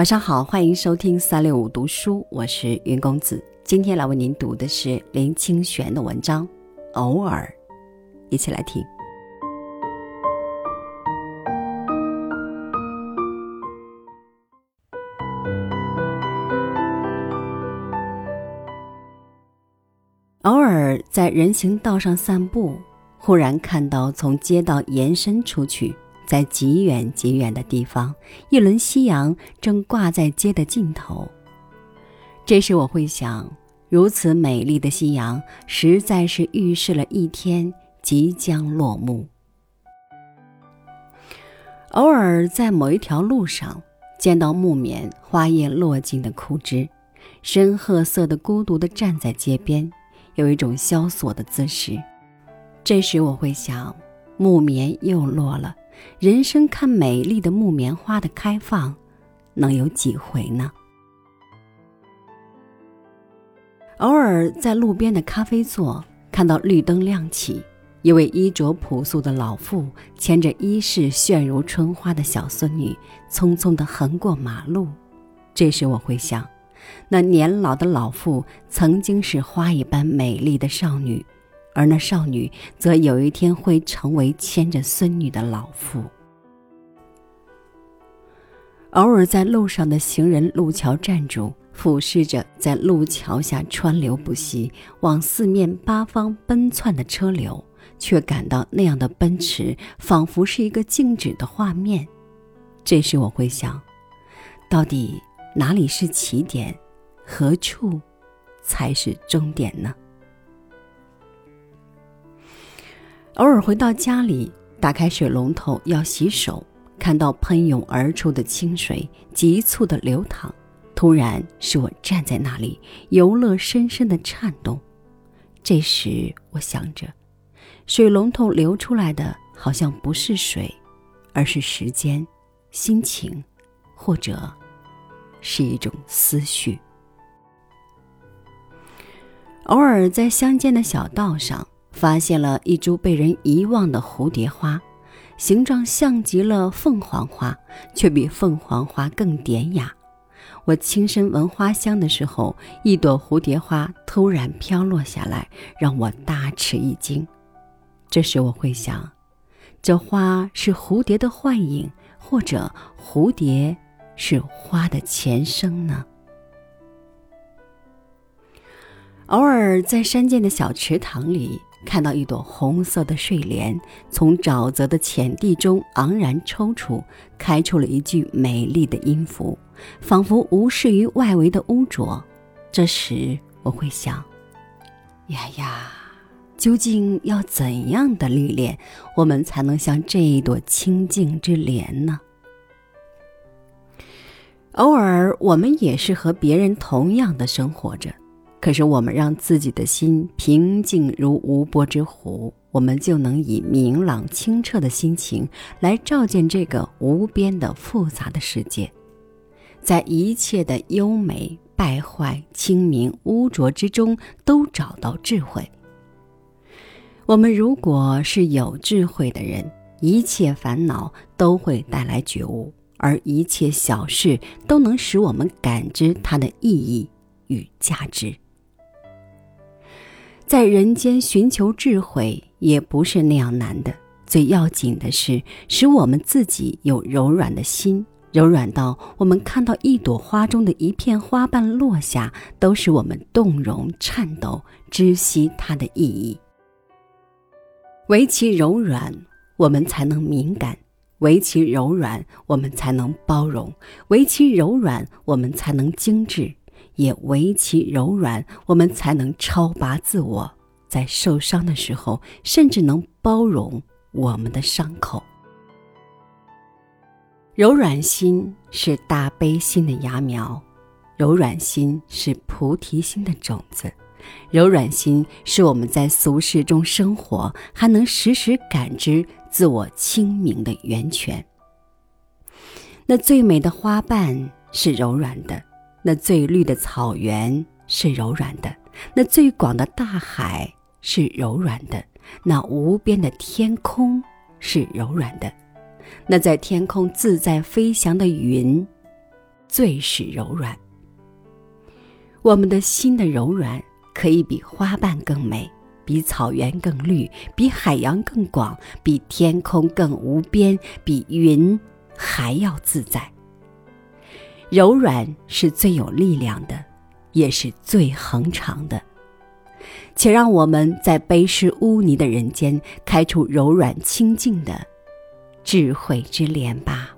晚上好，欢迎收听三六五读书，我是云公子。今天来为您读的是林清玄的文章《偶尔》，一起来听。偶尔在人行道上散步，忽然看到从街道延伸出去。在极远极远的地方，一轮夕阳正挂在街的尽头。这时我会想，如此美丽的夕阳，实在是预示了一天即将落幕。偶尔在某一条路上见到木棉花叶落尽的枯枝，深褐色的孤独地站在街边，有一种萧索的姿势。这时我会想，木棉又落了。人生看美丽的木棉花的开放，能有几回呢？偶尔在路边的咖啡座看到绿灯亮起，一位衣着朴素的老妇牵着衣饰炫如春花的小孙女，匆匆地横过马路。这时我会想，那年老的老妇曾经是花一般美丽的少女。而那少女则有一天会成为牵着孙女的老妇。偶尔在路上的行人路桥站住，俯视着在路桥下川流不息、往四面八方奔窜的车流，却感到那样的奔驰仿佛是一个静止的画面。这时我会想，到底哪里是起点，何处才是终点呢？偶尔回到家里，打开水龙头要洗手，看到喷涌而出的清水急促的流淌，突然使我站在那里，游乐深深的颤动。这时我想着，水龙头流出来的好像不是水，而是时间、心情，或者是一种思绪。偶尔在乡间的小道上。发现了一株被人遗忘的蝴蝶花，形状像极了凤凰花，却比凤凰花更典雅。我轻身闻花香的时候，一朵蝴蝶花突然飘落下来，让我大吃一惊。这时我会想，这花是蝴蝶的幻影，或者蝴蝶是花的前生呢？偶尔在山间的小池塘里。看到一朵红色的睡莲从沼泽的浅地中昂然抽出，开出了一句美丽的音符，仿佛无视于外围的污浊。这时我会想：呀呀，究竟要怎样的历练，我们才能像这一朵清净之莲呢？偶尔，我们也是和别人同样的生活着。可是，我们让自己的心平静如无波之湖，我们就能以明朗清澈的心情来照见这个无边的复杂的世界，在一切的优美、败坏、清明、污浊之中都找到智慧。我们如果是有智慧的人，一切烦恼都会带来觉悟，而一切小事都能使我们感知它的意义与价值。在人间寻求智慧也不是那样难的，最要紧的是使我们自己有柔软的心，柔软到我们看到一朵花中的一片花瓣落下，都使我们动容颤抖，知悉它的意义。唯其柔软，我们才能敏感；唯其柔软，我们才能包容；唯其柔软，我们才能精致。也唯其柔软，我们才能超拔自我，在受伤的时候，甚至能包容我们的伤口。柔软心是大悲心的芽苗，柔软心是菩提心的种子，柔软心是我们在俗世中生活还能时时感知自我清明的源泉。那最美的花瓣是柔软的。那最绿的草原是柔软的，那最广的大海是柔软的，那无边的天空是柔软的，那在天空自在飞翔的云最是柔软。我们的心的柔软，可以比花瓣更美，比草原更绿，比海洋更广，比天空更无边，比云还要自在。柔软是最有力量的，也是最恒长的。且让我们在悲失污泥的人间，开出柔软清净的智慧之莲吧。